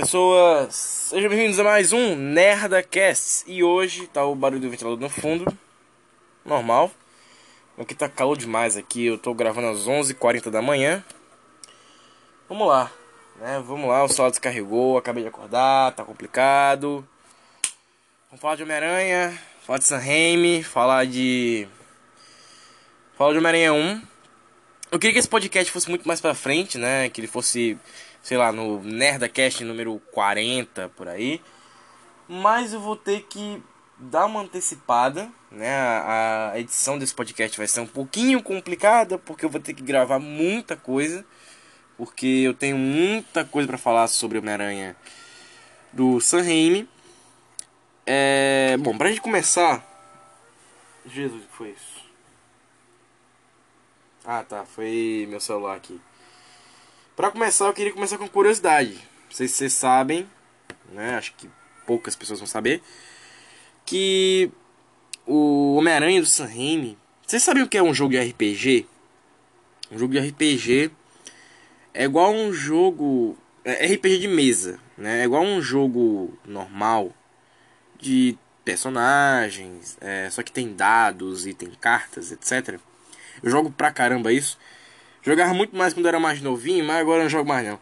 pessoas! Sejam bem-vindos a mais um NerdaCast. E hoje tá o barulho do ventilador no fundo, normal. Aqui tá calor demais aqui, eu tô gravando às 11h40 da manhã. Vamos lá, né? Vamos lá, o celular descarregou, acabei de acordar, tá complicado. Vamos falar de Homem-Aranha, falar de Sam Raimi, falar de... Falar de Homem-Aranha 1. Eu queria que esse podcast fosse muito mais pra frente, né? Que ele fosse sei lá, no Nerdcast número 40 por aí. Mas eu vou ter que dar uma antecipada, né? A, edição desse podcast vai ser um pouquinho complicada porque eu vou ter que gravar muita coisa, porque eu tenho muita coisa para falar sobre Homem-Aranha do Sam Raimi. É, bom, pra gente começar, Jesus, que foi isso? Ah, tá, foi meu celular aqui. Para começar, eu queria começar com curiosidade. Não sei se vocês sabem, né? Acho que poucas pessoas vão saber. Que o Homem-Aranha do Sam Raimi. Vocês sabem o que é um jogo de RPG? Um jogo de RPG é igual um jogo. É RPG de mesa, né? É igual um jogo normal de personagens, é, só que tem dados e tem cartas, etc. Eu jogo pra caramba isso. Jogava muito mais quando era mais novinho, mas agora não jogo mais não.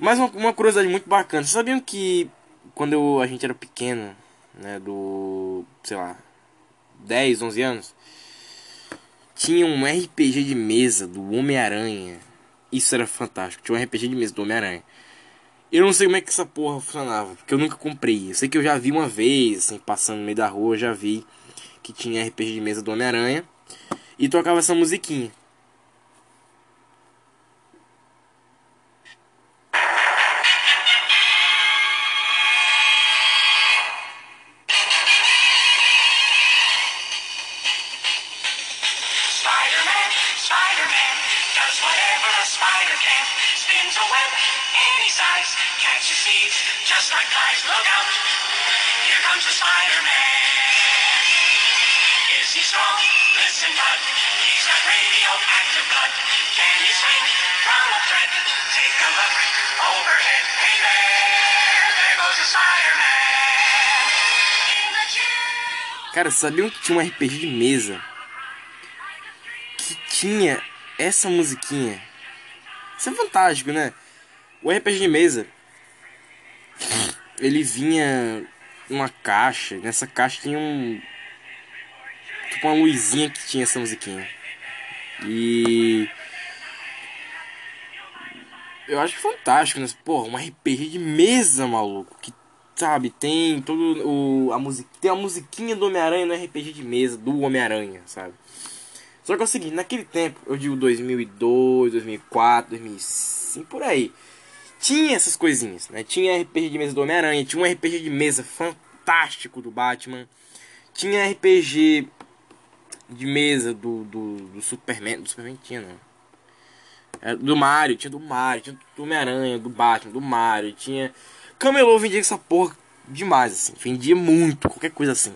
Mas uma, uma curiosidade muito bacana. Vocês sabiam que quando eu, a gente era pequeno, né, do, sei lá, 10, 11 anos, tinha um RPG de mesa do Homem-Aranha. Isso era fantástico. Tinha um RPG de mesa do Homem-Aranha. Eu não sei como é que essa porra funcionava, porque eu nunca comprei. Eu sei que eu já vi uma vez, assim, passando no meio da rua, eu já vi que tinha RPG de mesa do Homem-Aranha e tocava essa musiquinha. Cara, sabiam que tinha um RPG de mesa que tinha essa musiquinha? Isso é fantástico, né? O RPG de mesa ele vinha numa caixa, nessa caixa tinha um tipo uma luzinha que tinha essa musiquinha. E eu acho fantástico, né? Porra, um RPG de mesa, maluco, que sabe, tem todo o a música, tem a musiquinha do Homem-Aranha no RPG de mesa do Homem-Aranha, sabe? Só que é o seguinte, naquele tempo, eu digo 2002, 2004, 2005 por aí. Tinha essas coisinhas, né? Tinha RPG de mesa do Homem-Aranha, tinha um RPG de mesa fantástico do Batman. Tinha RPG de mesa do, do, do Superman, do Superman tinha, não. É, do Mario, tinha do Mario, tinha do Homem-Aranha, do Batman, do Mario, tinha Camelô vendia essa porra demais, assim. Vendia muito, qualquer coisa assim.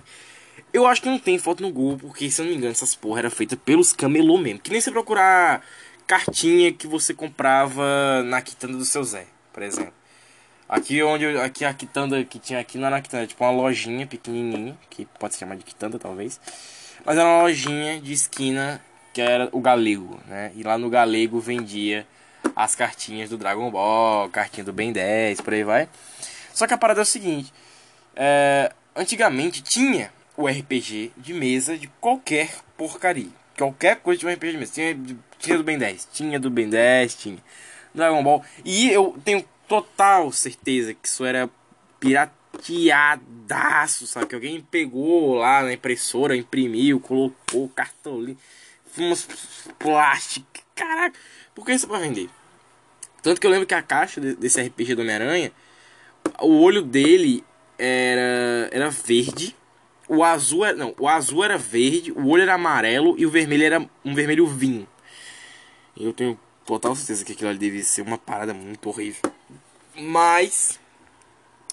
Eu acho que não tem foto no Google, porque se eu não me engano, essas porra era feita pelos camelô mesmo. Que nem você procurar cartinha que você comprava na quitanda do seu Zé, por exemplo. Aqui onde aqui a quitanda que tinha aqui não era quitanda, tipo uma lojinha pequenininha, que pode se chamar de quitanda talvez. Mas era uma lojinha de esquina que era o Galego, né? E lá no Galego vendia as cartinhas do Dragon Ball, cartinha do Ben 10, por aí vai. Só que a parada é o seguinte: é, antigamente tinha o RPG de mesa de qualquer porcaria. Qualquer coisa tinha um RPG de mesa. Tinha, tinha do Ben 10, tinha do Ben 10, tinha Dragon Ball. E eu tenho total certeza que isso era pirateadaço, sabe? Que alguém pegou lá na impressora, imprimiu, colocou cartolina, umas plástico. Caraca, por que isso é pra vender? Tanto que eu lembro que a caixa desse RPG do Homem-Aranha o olho dele era, era verde. O azul era, não, o azul era verde, o olho era amarelo e o vermelho era um vermelho vinho. Eu tenho total certeza que aquilo ali deve ser uma parada muito horrível. Mas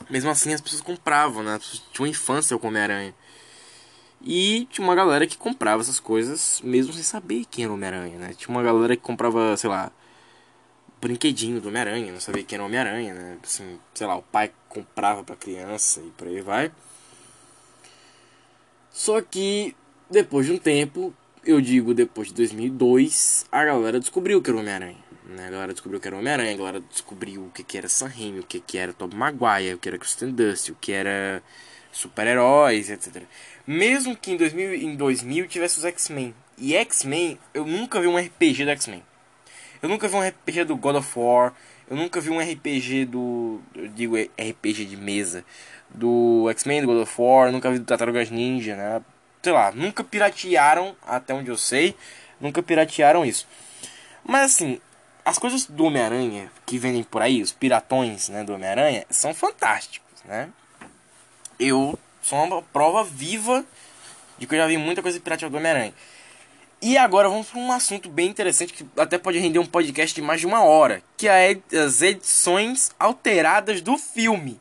mesmo assim as pessoas compravam, né? Tinha uma infância com Homem-Aranha. E tinha uma galera que comprava essas coisas mesmo sem saber quem era o Homem-Aranha, né? Tinha uma galera que comprava, sei lá, brinquedinho do Homem-Aranha, não sabia quem era o Homem-Aranha, né? Assim, sei lá, o pai comprava pra criança e por aí vai. Só que depois de um tempo, eu digo depois de 2002, a galera descobriu que era o Homem-Aranha. Né? A galera descobriu que era o Homem-Aranha, a galera descobriu o que, que era Sam Raimi, o que, que era Tobey Maguire, o que era Kristen Dust, o que era super-heróis, etc. Mesmo que em 2000, em 2000 tivesse os X-Men. E X-Men, eu nunca vi um RPG do X-Men. Eu nunca vi um RPG do God of War. Eu nunca vi um RPG do. Eu digo RPG de mesa. Do X-Men, do God of War. Nunca vi do Tartarugas Ninja, né? Sei lá, nunca piratearam, até onde eu sei. Nunca piratearam isso. Mas assim, as coisas do Homem-Aranha que vendem por aí, os piratões né, do Homem-Aranha, são fantásticos, né? Eu sou uma prova viva de que eu já vi muita coisa pirateada do Homem-Aranha. E agora vamos para um assunto bem interessante que até pode render um podcast de mais de uma hora, que é as edições alteradas do filme.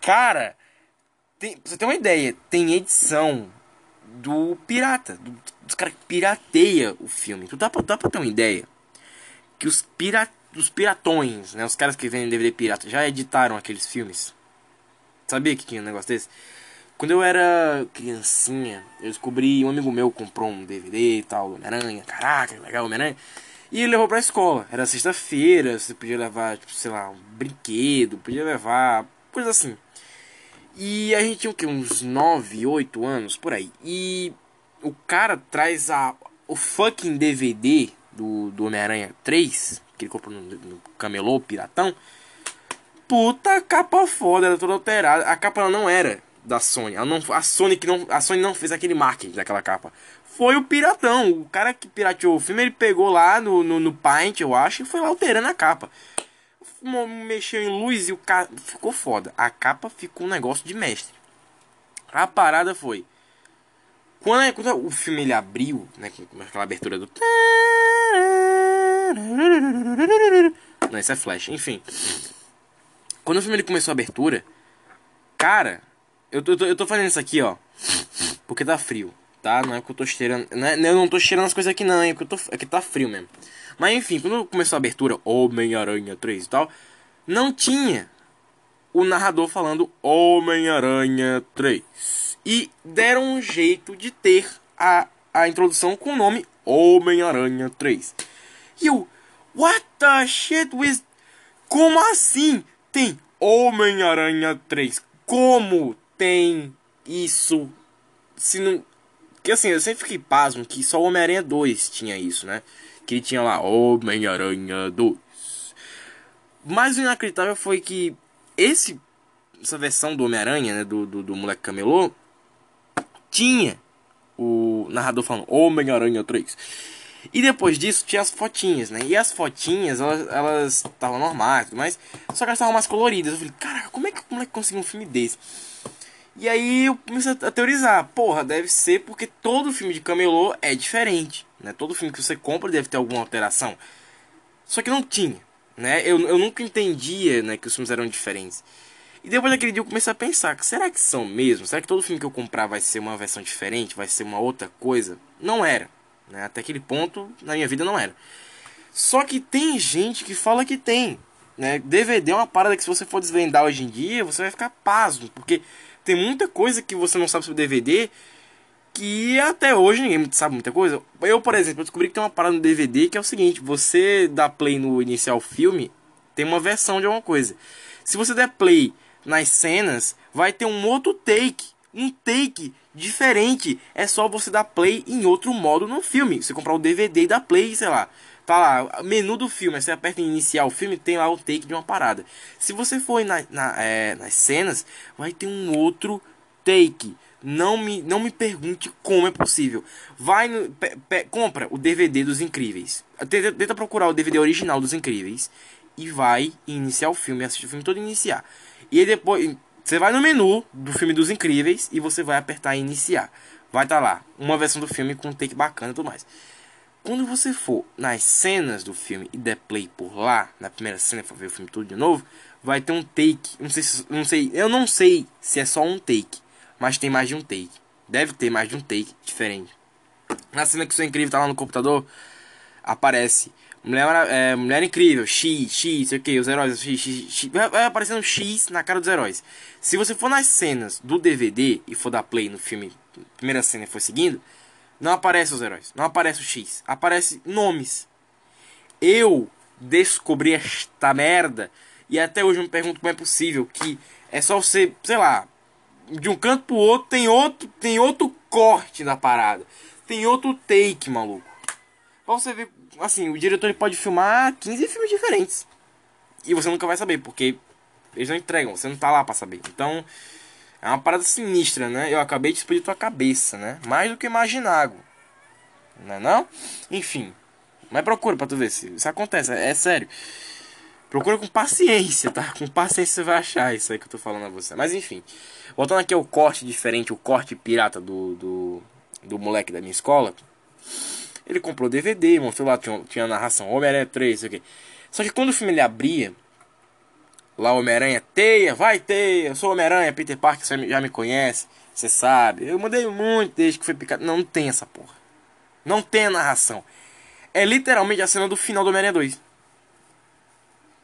Cara, tem, pra você ter uma ideia, tem edição do pirata, do, dos caras que pirateia o filme. Tu dá pra, dá pra ter uma ideia que os, pira, os piratões, né, os caras que vendem DVD pirata, já editaram aqueles filmes. Sabia que tinha um negócio desse? Quando eu era criancinha, eu descobri, um amigo meu comprou um DVD e tal, Homem-Aranha, caraca, legal Homem-Aranha. E ele levou pra escola. Era sexta-feira, você podia levar, tipo, sei lá, um brinquedo, podia levar, coisa assim. E a gente tinha o quê? Uns 9, 8 anos, por aí. E o cara traz a, o fucking DVD do, do Homem-Aranha 3, que ele comprou no, no camelô, piratão. Puta capa foda, era toda alterada. A capa não era da Sony. Ela não, a, Sony que não, a Sony não fez aquele marketing daquela capa. Foi o piratão. O cara que pirateou o filme, ele pegou lá no, no, no Paint, eu acho, e foi lá alterando a capa. Mexeu em luz e o cara. Ficou foda. A capa ficou um negócio de mestre. A parada foi. Quando, quando o filme ele abriu, né? Com aquela abertura do. Não, isso é flash, enfim. Quando o filme ele começou a abertura, cara, eu tô, eu tô fazendo isso aqui, ó. Porque tá frio, tá? Não é que eu tô cheirando. Não é, eu não tô cheirando as coisas aqui, não, é porque eu tô, é que tá frio mesmo. Mas enfim, quando começou a abertura, Homem-Aranha 3 e tal, não tinha o narrador falando Homem-Aranha 3. E deram um jeito de ter a, a introdução com o nome Homem-Aranha 3. E eu, what the shit with. Como assim tem Homem-Aranha 3? Como tem isso. Se não. Que assim, eu sempre fiquei pasmo que só o Homem-Aranha 2 tinha isso, né? Que ele tinha lá Homem-Aranha 2. Mas o inacreditável foi que esse, essa versão do Homem-Aranha, né? Do, do, do moleque camelô, tinha o narrador falando Homem-Aranha 3. E depois disso tinha as fotinhas, né? E as fotinhas, elas estavam normais, mas só que elas estavam mais coloridas. Eu falei, caraca, como é que o moleque conseguiu um filme desse? E aí eu comecei a teorizar, porra, deve ser porque todo filme de camelô é diferente, né? Todo filme que você compra deve ter alguma alteração. Só que não tinha, né? Eu, eu nunca entendia, né, que os filmes eram diferentes. E depois daquele dia eu comecei a pensar, será que são mesmo? Será que todo filme que eu comprar vai ser uma versão diferente, vai ser uma outra coisa? Não era, né? Até aquele ponto na minha vida não era. Só que tem gente que fala que tem, né? DVD é uma parada que se você for desvendar hoje em dia, você vai ficar pasmo, porque tem muita coisa que você não sabe sobre DVD que até hoje ninguém sabe muita coisa. Eu, por exemplo, descobri que tem uma parada no DVD que é o seguinte: você dá play no inicial filme, tem uma versão de alguma coisa. Se você der play nas cenas, vai ter um outro take. Um take diferente. É só você dar play em outro modo no filme. Você comprar o DVD e dar play, sei lá tá lá, menu do filme, você aperta em iniciar o filme, tem lá o take de uma parada. Se você for na, na é, nas cenas, vai ter um outro take. Não me, não me pergunte como é possível. Vai no, pe, pe, compra o DVD dos Incríveis. Tenta, tenta, procurar o DVD original dos Incríveis e vai iniciar o filme, assistir o filme todo iniciar. E depois você vai no menu do filme dos Incríveis e você vai apertar em iniciar. Vai estar tá lá uma versão do filme com um take bacana e tudo mais. Quando você for nas cenas do filme e der play por lá, na primeira cena, for ver o filme todo de novo, vai ter um take. Não sei, se, não sei, eu não sei se é só um take, mas tem mais de um take. Deve ter mais de um take diferente. Na cena que o seu incrível tá lá no computador, aparece Mulher, é, Mulher Incrível, X, X, sei o que, os heróis, X, X, X, vai aparecendo X na cara dos heróis. Se você for nas cenas do DVD e for dar play no filme, primeira cena e for seguindo, não aparece os heróis, não aparece o X, aparece nomes. Eu descobri esta merda e até hoje eu me pergunto como é possível que é só você, sei lá, de um canto pro outro tem outro, tem outro corte da parada. Tem outro take, maluco. Pra você ver, assim, o diretor pode filmar 15 filmes diferentes. E você nunca vai saber, porque eles não entregam, você não tá lá pra saber. Então, é uma parada sinistra, né? Eu acabei de explodir tua cabeça, né? Mais do que imaginar. Não é não? Enfim. Mas procura pra tu ver se isso acontece, é, é sério. Procura com paciência, tá? Com paciência você vai achar isso aí que eu tô falando a você. Mas enfim. Voltando aqui ao corte diferente, o corte pirata do, do, do moleque da minha escola. Ele comprou DVD, mostrou lá, tinha, tinha a narração Homem-Aranha 3, sei o quê. Só que quando o filme ele abria, lá Homem-Aranha, teia, vai teia, eu sou Homem-Aranha, Peter Parker, você já me conhece, você sabe. Eu mudei muito desde que foi picado. Não, não tem essa porra. Não tem a narração. É literalmente a cena do final do Homem-Aranha 2.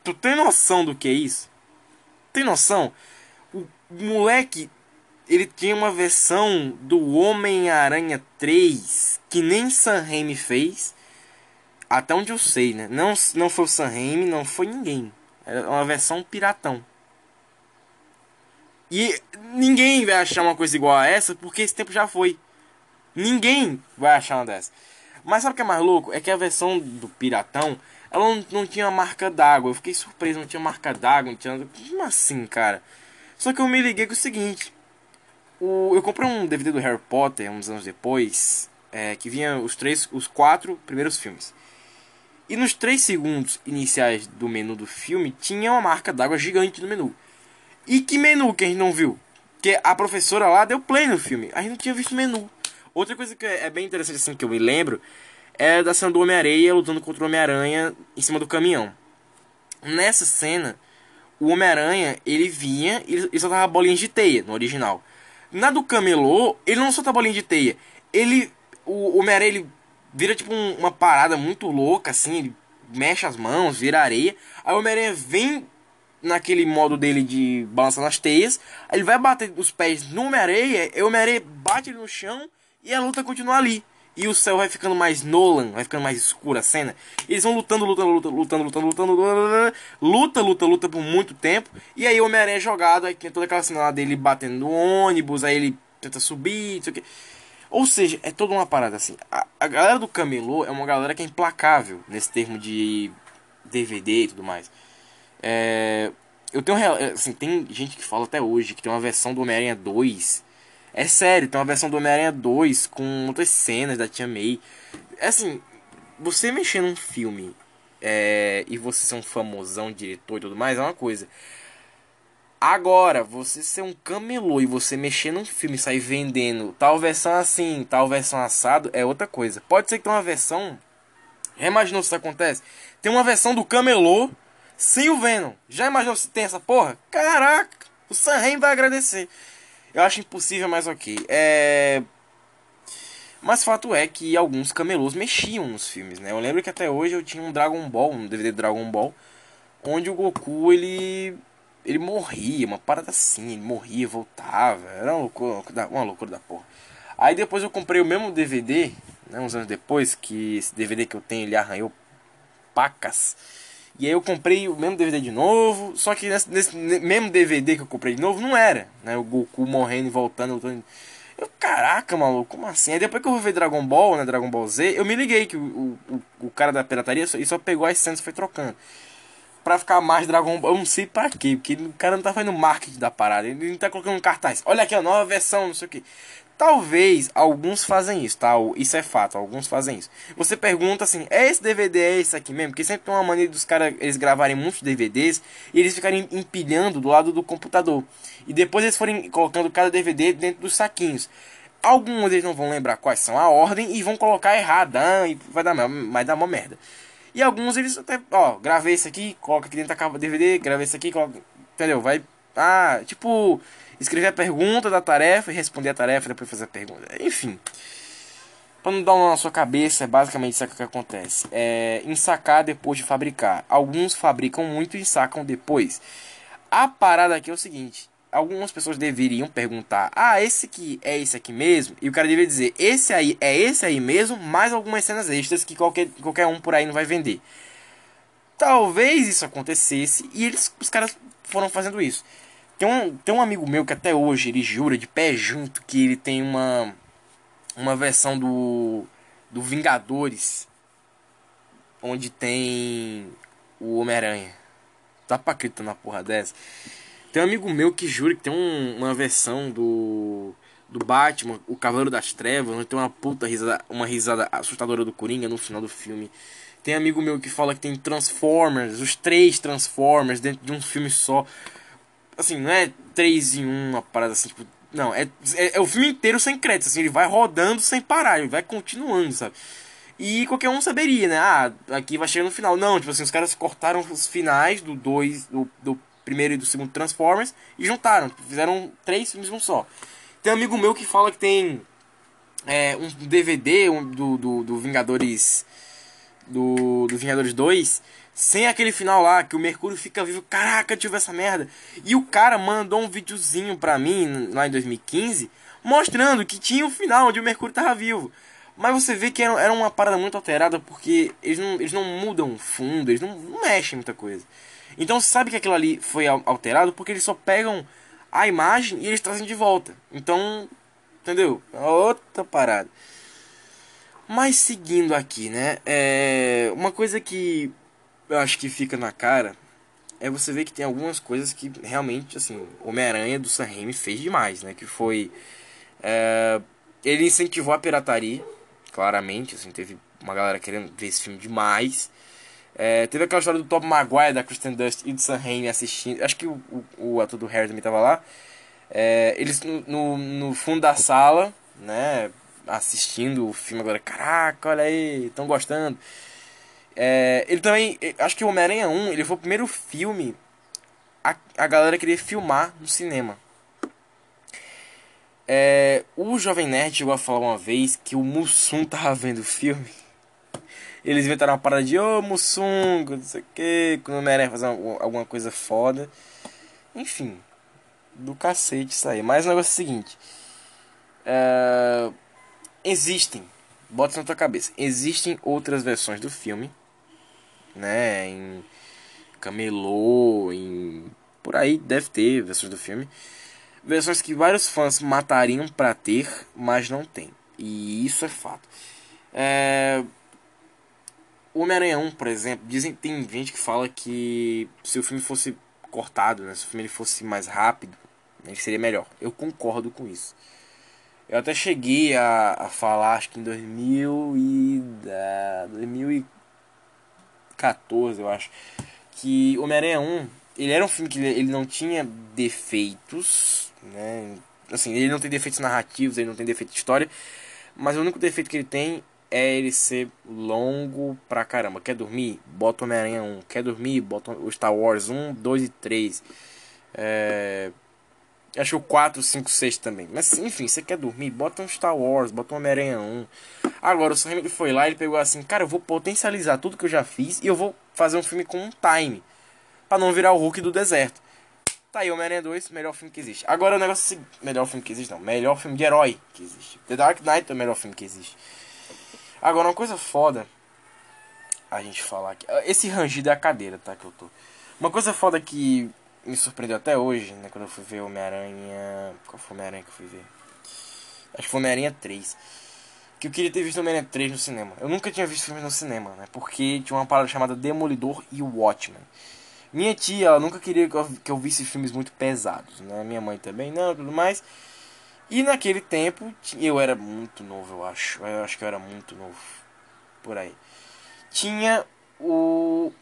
Tu tem noção do que é isso? Tem noção? O moleque, ele tinha uma versão do Homem-Aranha 3 que nem Sam Raimi fez. Até onde eu sei, né? Não, não foi o Sam Raimi, não foi ninguém. É uma versão piratão. E ninguém vai achar uma coisa igual a essa porque esse tempo já foi. Ninguém vai achar uma dessa. Mas sabe o que é mais louco? É que a versão do piratão ela não, não tinha marca d'água. Eu fiquei surpreso, não tinha marca d'água, não tinha. Como assim, cara? Só que eu me liguei com o seguinte. O, eu comprei um DVD do Harry Potter uns anos depois. É, que vinha os três, os quatro primeiros filmes. E nos três segundos iniciais do menu do filme tinha uma marca d'água gigante no menu. E que menu que a gente não viu? Que a professora lá deu play no filme. A gente não tinha visto menu. Outra coisa que é bem interessante assim que eu me lembro é da cena do Homem-Areia lutando contra o Homem-Aranha em cima do caminhão. Nessa cena, o Homem-Aranha, ele vinha e ele soltava bolinhas de teia no original. Na do Camelô, ele não solta bolinha de teia. Ele. O Homem-Aranha ele vira tipo um, uma parada muito louca, assim, ele mexe as mãos, vira areia. Aí o Homem-Aranha vem naquele modo dele de balançar nas teias. Ele vai bater os pés no Homem-Aranha, e o Homem-Aranha bate ele no chão e a luta continua ali. E o céu vai ficando mais Nolan, vai ficando mais escura a cena. Eles vão lutando, lutando, lutando, lutando, lutando, lutando, lutando, luta, luta, luta por muito tempo. E aí o Homem-Aranha é jogado, aí tem toda aquela cena lá dele batendo no ônibus, aí ele tenta subir, não sei o que. Ou seja, é toda uma parada assim. A, a galera do Camelô é uma galera que é implacável nesse termo de DVD e tudo mais. É, eu tenho assim, tem gente que fala até hoje que tem uma versão do Homem-Aranha 2 é sério, tem uma versão do Homem-Aranha 2 com outras cenas da Tia May. É assim, você mexer num filme é, e você ser um famosão diretor e tudo mais é uma coisa. Agora, você ser um camelô e você mexer num filme e sair vendendo tal versão assim, tal versão assado, é outra coisa. Pode ser que tenha uma versão. Já imaginou se isso acontece? Tem uma versão do camelô sem o Venom. Já imaginou se tem essa porra? Caraca! O Sam vai agradecer. Eu acho impossível, mas ok. É... Mas fato é que alguns camelôs mexiam nos filmes, né? Eu lembro que até hoje eu tinha um Dragon Ball, um DVD Dragon Ball, onde o Goku, ele... Ele morria, uma parada assim, ele morria, voltava. Era uma loucura, uma loucura da porra. Aí depois eu comprei o mesmo DVD, né, uns anos depois, que esse DVD que eu tenho, ele arranhou pacas. E aí eu comprei o mesmo DVD de novo, só que nesse, nesse mesmo DVD que eu comprei de novo não era, né? O Goku morrendo e voltando, voltando. Eu, caraca, maluco, como assim? Aí depois que eu ver Dragon Ball, né, Dragon Ball Z, eu me liguei que o, o, o cara da pirataria só, só pegou as cenas e foi trocando. Pra ficar mais Dragon Ball, eu não sei pra quê, porque o cara não tá fazendo marketing da parada, ele não tá colocando cartaz. Olha aqui a nova versão, não sei o que. Talvez alguns fazem isso, tá? Isso é fato, alguns fazem isso. Você pergunta assim, é esse DVD, é esse aqui mesmo? Porque sempre tem uma maneira dos caras eles gravarem muitos DVDs e eles ficarem empilhando do lado do computador. E depois eles forem colocando cada DVD dentro dos saquinhos. Alguns eles não vão lembrar quais são a ordem e vão colocar errada e vai dar, vai dar uma merda. E alguns eles até, ó, gravei esse aqui, coloca aqui dentro da capa DVD, gravei esse aqui, coloca, entendeu? Vai, ah, tipo escrever a pergunta da tarefa e responder a tarefa depois fazer a pergunta. Enfim. Pra não dar uma na sua cabeça, é basicamente isso que acontece. É ensacar depois de fabricar. Alguns fabricam muito e ensacam depois. A parada aqui é o seguinte: algumas pessoas deveriam perguntar: "Ah, esse aqui é esse aqui mesmo?" E o cara deveria dizer: "Esse aí é esse aí mesmo, mais algumas cenas extras que qualquer, qualquer um por aí não vai vender." Talvez isso acontecesse e eles os caras foram fazendo isso. Tem um, tem um amigo meu que até hoje ele jura de pé junto que ele tem uma uma versão do do Vingadores onde tem o Homem-Aranha. Tá pra acreditar na porra dessa? Tem um amigo meu que jura que tem um, uma versão do do Batman, o Cavaleiro das Trevas, onde tem uma puta risada, uma risada assustadora do Coringa no final do filme. Tem amigo meu que fala que tem Transformers, os três Transformers dentro de um filme só. Assim, não é três em um, uma parada assim, tipo, não, é, é, é, o filme inteiro sem créditos, assim, ele vai rodando sem parar, ele vai continuando, sabe? E qualquer um saberia, né? Ah, aqui vai chegar no final. Não, tipo assim, os caras cortaram os finais do dois, do, do primeiro e do segundo Transformers e juntaram, fizeram três filmes um só. Tem um amigo meu que fala que tem é, um DVD um, do, do, do Vingadores do, do Vingadores 2 sem aquele final lá, que o Mercúrio fica vivo. Caraca, tive essa merda. E o cara mandou um videozinho pra mim, lá em 2015, mostrando que tinha um final onde o Mercúrio tava vivo. Mas você vê que era, era uma parada muito alterada, porque eles não, eles não mudam fundo, eles não, não mexem muita coisa. Então sabe que aquilo ali foi alterado porque eles só pegam a imagem e eles trazem de volta. Então, entendeu? É outra parada. Mas seguindo aqui, né? É... Uma coisa que eu acho que fica na cara é você ver que tem algumas coisas que realmente, assim, Homem-Aranha do Sam Raimi fez demais, né? Que foi... É, ele incentivou a pirataria, claramente, assim, teve uma galera querendo ver esse filme demais. É, teve aquela história do Tom Maguire, da Kristen Dust e do Sam Raimi assistindo. Acho que o, o, o ator do Harry também tava lá. É, eles no, no fundo da sala, né? Assistindo o filme agora. Caraca, olha aí, estão gostando. É, ele também, acho que o Homem-Aranha 1, ele foi o primeiro filme a, a galera querer filmar no cinema. É, o Jovem Nerd chegou a falar uma vez que o Mussum tava vendo o filme. Eles inventaram uma parada de, ô oh, Mussum, não sei o que, quando o Homem-Aranha fazer alguma coisa foda. Enfim, do cacete isso aí. Mas o negócio é o seguinte: é, existem, bota na tua cabeça, existem outras versões do filme né? Em Camelô, em. Por aí deve ter versões do filme. Versões que vários fãs matariam para ter, mas não tem. E isso é fato. É... O Homem-Aranha 1, por exemplo, dizem tem gente que fala que se o filme fosse cortado, né, se o filme ele fosse mais rápido, ele seria melhor. Eu concordo com isso. Eu até cheguei a, a falar, acho que em 2000 e, uh, 2000 14, eu acho. Que Homem-Aranha 1, ele era um filme que ele não tinha defeitos, né? Assim, ele não tem defeitos narrativos, ele não tem defeito de história. Mas o único defeito que ele tem é ele ser longo pra caramba. Quer dormir? Bota Homem-Aranha 1. Quer dormir? Bota o Star Wars 1, 2 e 3. É... Acho que o 4, 5, 6 também. Mas enfim, você quer dormir? Bota um Star Wars, bota um Homem-Aranha 1. Agora, o Sam foi lá ele pegou assim, cara, eu vou potencializar tudo que eu já fiz e eu vou fazer um filme com um time. Pra não virar o Hulk do deserto. Tá aí, Homem-Aranha 2, melhor filme que existe. Agora o negócio é melhor filme que existe, não. Melhor filme de herói que existe. The Dark Knight é o melhor filme que existe. Agora, uma coisa foda a gente falar aqui. Esse rangido é a cadeira, tá? Que eu tô. Uma coisa foda que me surpreendeu até hoje, né? Quando eu fui ver Homem-Aranha. Qual foi Homem-Aranha que eu fui ver? Acho que foi Homem-Aranha 3. Que eu queria ter visto Homem-Aranha 3 no cinema. Eu nunca tinha visto filmes no cinema, né? Porque tinha uma parada chamada Demolidor e Watchmen. Minha tia, ela nunca queria que eu, que eu visse filmes muito pesados, né? Minha mãe também não, tudo mais. E naquele tempo, eu era muito novo, eu acho. Eu acho que eu era muito novo. Por aí. Tinha o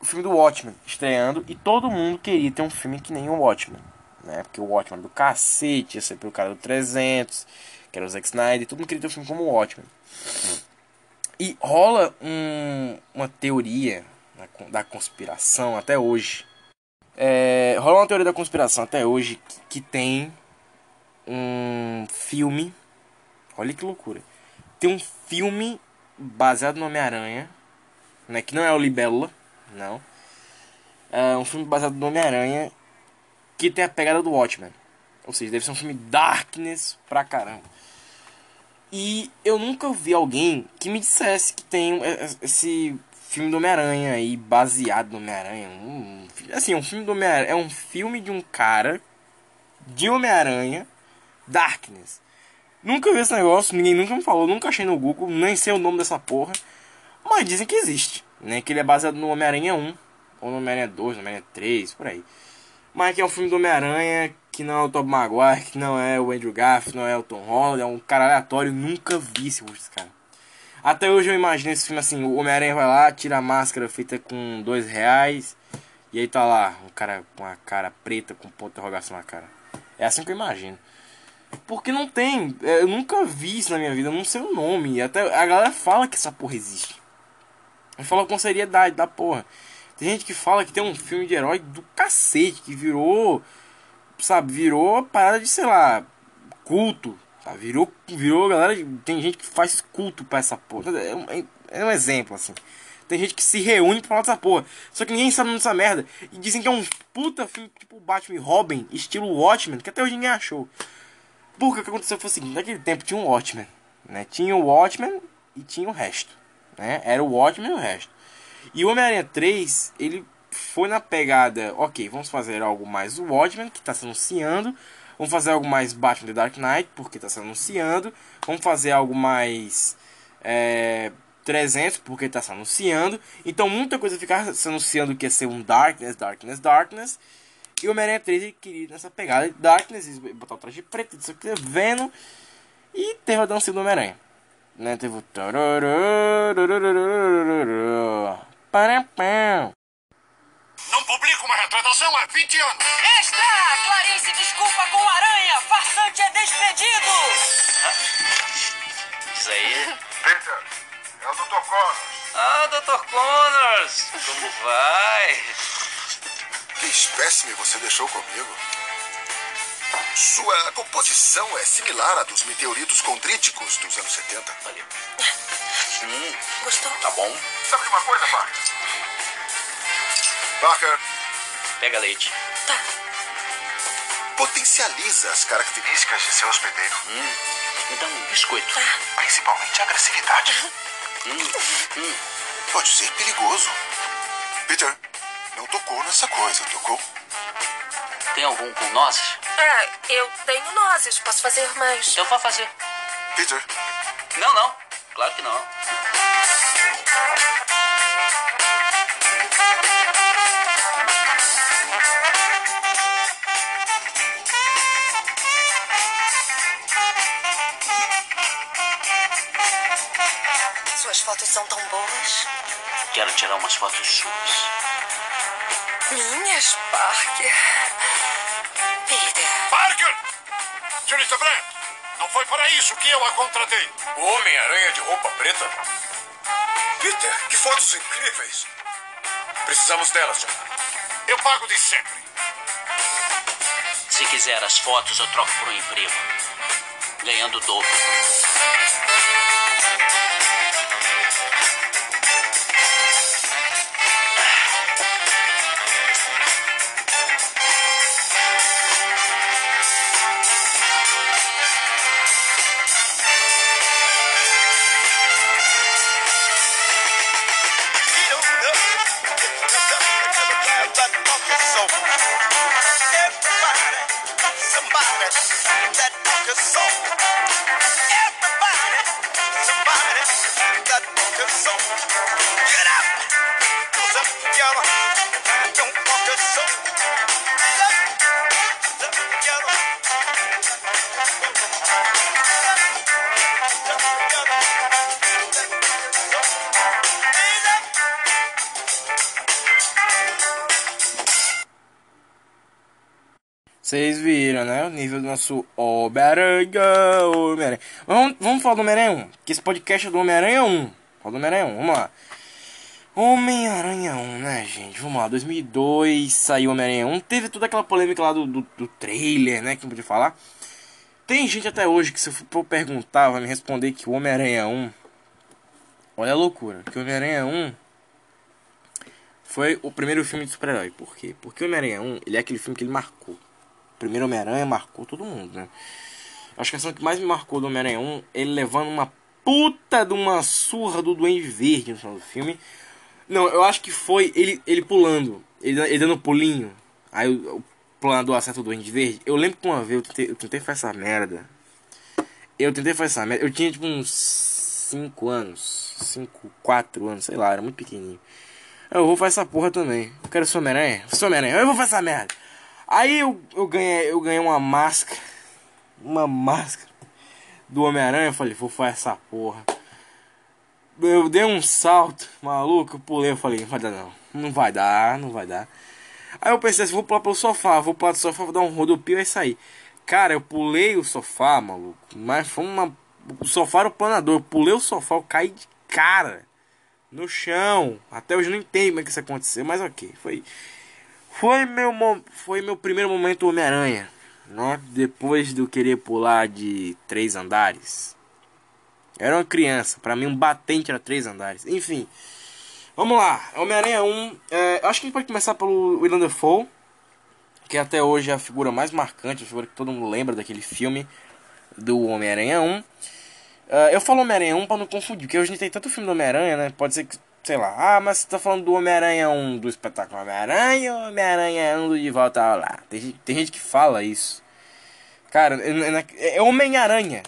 o filme do Watchmen estreando e todo mundo queria ter um filme que nem o Watchmen, né? Porque o Watchmen do cacete, ia ser pelo cara do 300, que era o Zack Snyder, todo mundo queria ter um filme como o Watchmen. E rola um, uma teoria da conspiração até hoje. É, rola uma teoria da conspiração até hoje que, que tem um filme, olha que loucura, tem um filme baseado no Homem-Aranha, né? Que não é o Libélula, não. É um filme baseado no Homem-Aranha que tem a pegada do Watchmen. Ou seja, deve ser um filme darkness pra caramba. E eu nunca vi alguém que me dissesse que tem esse filme do Homem-Aranha aí, baseado no Homem-Aranha. Um, assim, um filme do Homem-Aranha. É um filme de um cara de Homem-Aranha, Darkness. Nunca vi esse negócio, ninguém nunca me falou, nunca achei no Google, nem sei o nome dessa porra. Mas dizem que existe, né? Que ele é baseado no Homem-Aranha 1, ou no Homem-Aranha 2, no Homem-Aranha 3, por aí. Mas que é um filme do Homem-Aranha, que não é o Tobey Maguire, que não é o Andrew Garfield, não é o Tom Holland, é um cara aleatório, nunca vi esse cara. Até hoje eu imagino esse filme assim, o Homem-Aranha vai lá, tira a máscara feita com dois reais, e aí tá lá, um cara com a cara preta, com ponto de interrogação na cara. É assim que eu imagino. Porque não tem, é, eu nunca vi isso na minha vida, não sei o nome, até a galera fala que essa porra existe. Fala com seriedade da porra. Tem gente que fala que tem um filme de herói do cacete, que virou, sabe, virou parada de, sei lá, culto, sabe? Virou, virou, galera, tem gente que faz culto pra essa porra. É um, é um exemplo, assim. Tem gente que se reúne pra falar dessa porra. Só que ninguém sabe dessa merda. E dizem que é um puta filme tipo Batman e Robin, estilo Watchmen, que até hoje ninguém achou. Porque o que aconteceu foi o seguinte, naquele tempo tinha um Watchmen, né? Tinha o Watchmen e tinha o resto, né? Era o Watchmen e o resto. E o Homem-Aranha 3, ele foi na pegada, ok, vamos fazer algo mais Watchmen, que está se anunciando. Vamos fazer algo mais Batman The Dark Knight, porque está se anunciando. Vamos fazer algo mais é, 300, porque está se anunciando. Então muita coisa ficar se anunciando que ia ser um Darkness, Darkness, Darkness. E o Homem-Aranha 3 ele queria nessa pegada de Darkness, botar o traje preto, isso aqui, vendo. E teve a dança do Homem-Aranha. Né? Teve o. Não publico uma retratação há 20 anos. Extra! Clarice desculpa com aranha. Farsante é despedido. Isso aí. Peter, é o Dr. Connors. Ah, Dr. Connors. Como vai? Que espécime você deixou comigo? Sua composição é similar à dos meteoritos condríticos dos anos 70. Valeu. Hum, Gostou? tá bom. Sabe de uma coisa, Parker? Parker, Pega leite. Tá. potencializa as características de seu hospedeiro, Hum, me dá um biscoito. principalmente a agressividade. Hum, hum. Pode ser perigoso. Peter, não tocou nessa coisa, tocou? Tem algum com nozes? É, eu tenho nozes. Posso fazer mais. Eu vou fazer. Peter, Não, não. Claro que não. Suas fotos são tão boas. Quero tirar umas fotos suas. Minhas, Parker. Peter. Parker! Senhorita Brand, não foi para isso que eu a contratei. O Homem-Aranha de roupa preta? Peter, que fotos incríveis! Precisamos delas, John. Eu pago de sempre. Se quiser as fotos, eu troco por um emprego. Ganhando o dobro. Né? O nível do nosso Homem-Aranha. Homem-Aranha. Vamos, vamos falar do Homem-Aranha 1. Que esse podcast é do Homem-Aranha 1. Fala do Homem-Aranha 1. Vamos lá. Homem-Aranha 1, né, gente? Vamos lá. 2002 saiu Homem-Aranha 1. Teve toda aquela polêmica lá do, do, do trailer, né? Que não podia falar. Tem gente até hoje que se eu for perguntar, vai me responder que o Homem-Aranha 1. Olha a loucura. Que o Homem-Aranha 1 foi o primeiro filme de super-herói. Por quê? Porque o Homem-Aranha 1, ele é aquele filme que ele marcou. Primeiro Homem-Aranha marcou todo mundo, né? Acho que a cena que mais me marcou do Homem-Aranha 1, ele levando uma puta de uma surra do Duende Verde no final do filme. Não, eu acho que foi ele, ele pulando, ele, ele dando pulinho. Aí o, o planador acerta o Duende Verde. Eu lembro que uma vez eu tentei, eu tentei fazer essa merda. Eu tentei fazer essa merda. Eu tinha tipo uns 5 anos. 5, 4 anos, sei lá, era muito pequenininho. Eu vou fazer essa porra também. Eu quero ser Homem-Aranha. Sou Homem-Aranha. Eu vou fazer essa merda. Aí eu, eu, ganhei, eu ganhei uma máscara. Uma máscara do Homem-Aranha. Eu falei, vou fazer essa porra. Eu dei um salto, maluco. Eu pulei. Eu falei, não vai dar não. Não vai dar, não vai dar. Aí eu pensei assim, vou pular pelo sofá. Vou pular do sofá, vou dar um rodopio e sair. Cara, eu pulei o sofá, maluco. Mas foi uma. O sofá era o planador. Eu pulei o sofá, eu caí de cara no chão. Até hoje eu não entendo como é que isso aconteceu, mas ok. Foi, foi, meu, foi meu primeiro momento Homem-Aranha. Né? Depois de eu querer pular de três andares. Era uma criança. Para mim, um batente era três andares. Enfim. Vamos lá. Homem-Aranha 1. É, acho que a gente pode começar pelo Willem Dafoe. Que até hoje é a figura mais marcante. A figura que todo mundo lembra daquele filme. Do Homem-Aranha 1. Uh, eu falo Homem-Aranha 1 pra não confundir, porque hoje a gente tem tanto filme do Homem-Aranha, né? Pode ser que, sei lá, ah, mas você tá falando do Homem-Aranha 1 do espetáculo Homem-Aranha ou Homem-Aranha 1 do De Volta ao Lá? Tem, tem gente que fala isso. Cara, é, é, é Homem-Aranha.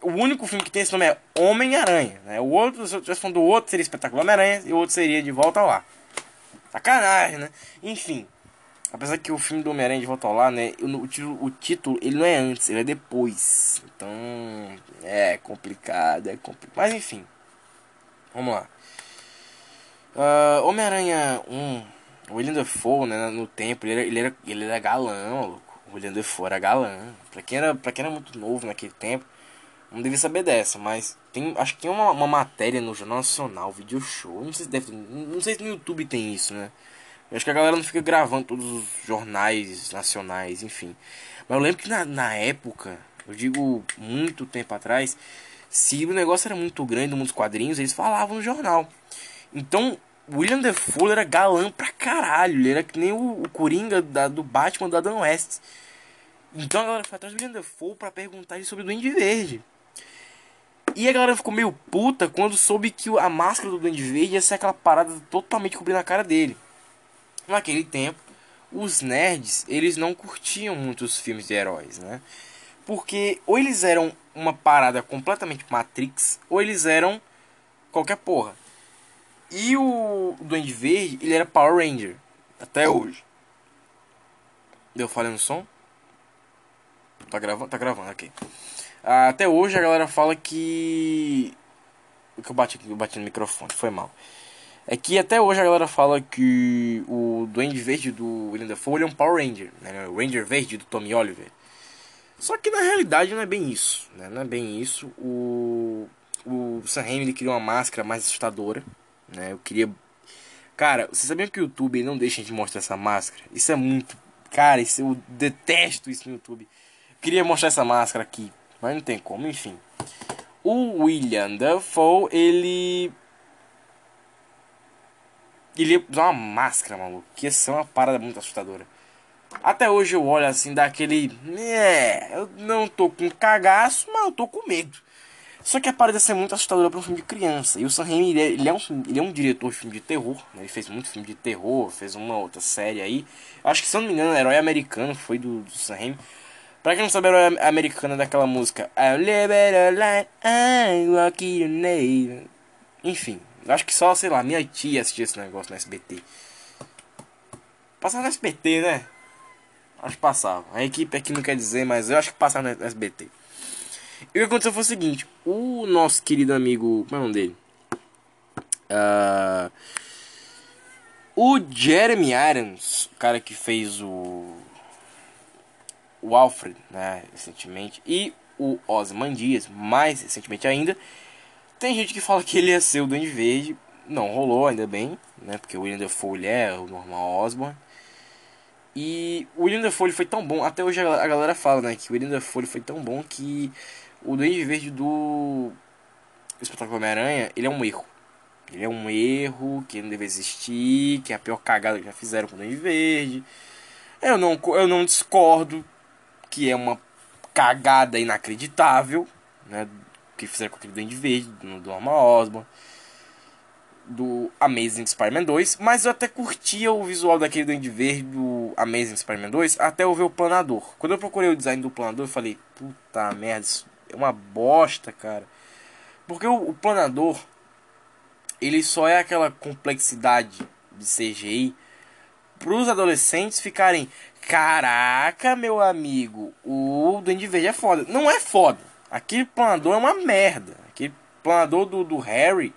O único filme que tem esse nome é Homem-Aranha. Né? O outro, se eu estivesse falando do outro, seria Espetáculo Homem-Aranha e o outro seria De Volta ao Lá. Sacanagem, né? Enfim. Apesar que o filme do Homem-Aranha de Volta ao Lá, né? O, título, o título, ele não é antes, ele é depois. Então, é complicado, é complicado. Mas enfim. Vamos lá. Uh, Homem-Aranha 1, o William Dafoe, né? No tempo, ele era, ele era, ele era galã, louco. O William Dafoe era galã. Pra quem era, pra quem era muito novo naquele tempo, não devia saber dessa, mas tem, acho que tem uma, uma matéria no Jornal Nacional, Video Show. Não sei se deve, não sei se no YouTube tem isso, né? Eu acho que a galera não fica gravando todos os jornais nacionais, enfim. Mas eu lembro que na, na época, eu digo muito tempo atrás, se o negócio era muito grande no mundo dos quadrinhos, eles falavam no jornal. Então, William Defoe era galã pra caralho. Ele era que nem o, o Coringa da, do Batman do Adam West. Então a galera foi atrás do William Defoe pra perguntar sobre o Duende Verde. E a galera ficou meio puta quando soube que a máscara do Duende Verde ia ser aquela parada totalmente cobrindo a cara dele naquele tempo, os nerds, eles não curtiam muito os filmes de heróis, né? Porque ou eles eram uma parada completamente Matrix, ou eles eram qualquer porra. E o Duende Verde, ele era Power Ranger. Até hoje. Deu falha no som? Tá gravando? Tá gravando, ok. Até hoje a galera fala que. O que eu bati aqui, eu bati no microfone, foi mal. É que até hoje a galera fala que o Duende Verde do William Dafoe é um Power Ranger, né? O Ranger Verde do Tommy Oliver. Só que na realidade não é bem isso, né? Não é bem isso. O, o Sam Raimi criou uma máscara mais assustadora, né? Eu queria... Cara, vocês sabiam que o YouTube não deixa de mostrar essa máscara? Isso é muito... Cara, isso, eu detesto isso no YouTube. Eu queria mostrar essa máscara aqui, mas não tem como, enfim. O William Dafoe, ele ele ia usar uma máscara, maluco. Que ia ser uma parada muito assustadora. Até hoje eu olho assim, daquele. É, eu não tô com cagaço, mas eu tô com medo. Só que a ia ser muito assustadora pra um filme de criança. E o Sam Raimi, ele, é, ele, é um, ele é um diretor de filme de terror. Né? Ele fez muito filme de terror, fez uma outra série aí. Acho que, se eu não me engano, Herói Americano foi do, do Sam Raimi. Pra quem não sabe, Herói Americano é daquela música. I live a life, I walk in Enfim, Acho que só, sei lá, minha tia assistia esse negócio no SBT. Passava no SBT, né? Acho que passava. A equipe aqui não quer dizer, mas eu acho que passava no SBT. E o que aconteceu foi o seguinte: o nosso querido amigo. Como é o nome dele? Uh, o Jeremy Irons, o cara que fez o. O Alfred, né? Recentemente. E o Osman Dias, mais recentemente ainda tem gente que fala que ele ia ser o Duende Verde. Não rolou, ainda bem, né? Porque o William Dafoe é o normal Osborn. E o William Dafoe foi tão bom, até hoje a galera fala, né, que o William Dafoe foi tão bom que o Duende Verde do espetáculo Homem-Aranha, ele é um erro. Ele é um erro que não deve existir, que é a pior cagada que já fizeram com o Duende Verde. Eu não, eu não discordo que é uma cagada inacreditável, né, que fizeram com aquele Duende Verde, do Norman Osborn do Amazing Spider-Man 2, mas eu até curtia o visual daquele Duende Verde do Amazing Spider-Man 2 até eu ver o planador. Quando eu procurei o design do planador, eu falei, puta merda, isso é uma bosta, cara. Porque o, o planador, ele só é aquela complexidade de CGI para os adolescentes ficarem, caraca, meu amigo, o Duende Verde é foda. Não é foda. Aquele planador é uma merda. Aquele planador do, do Harry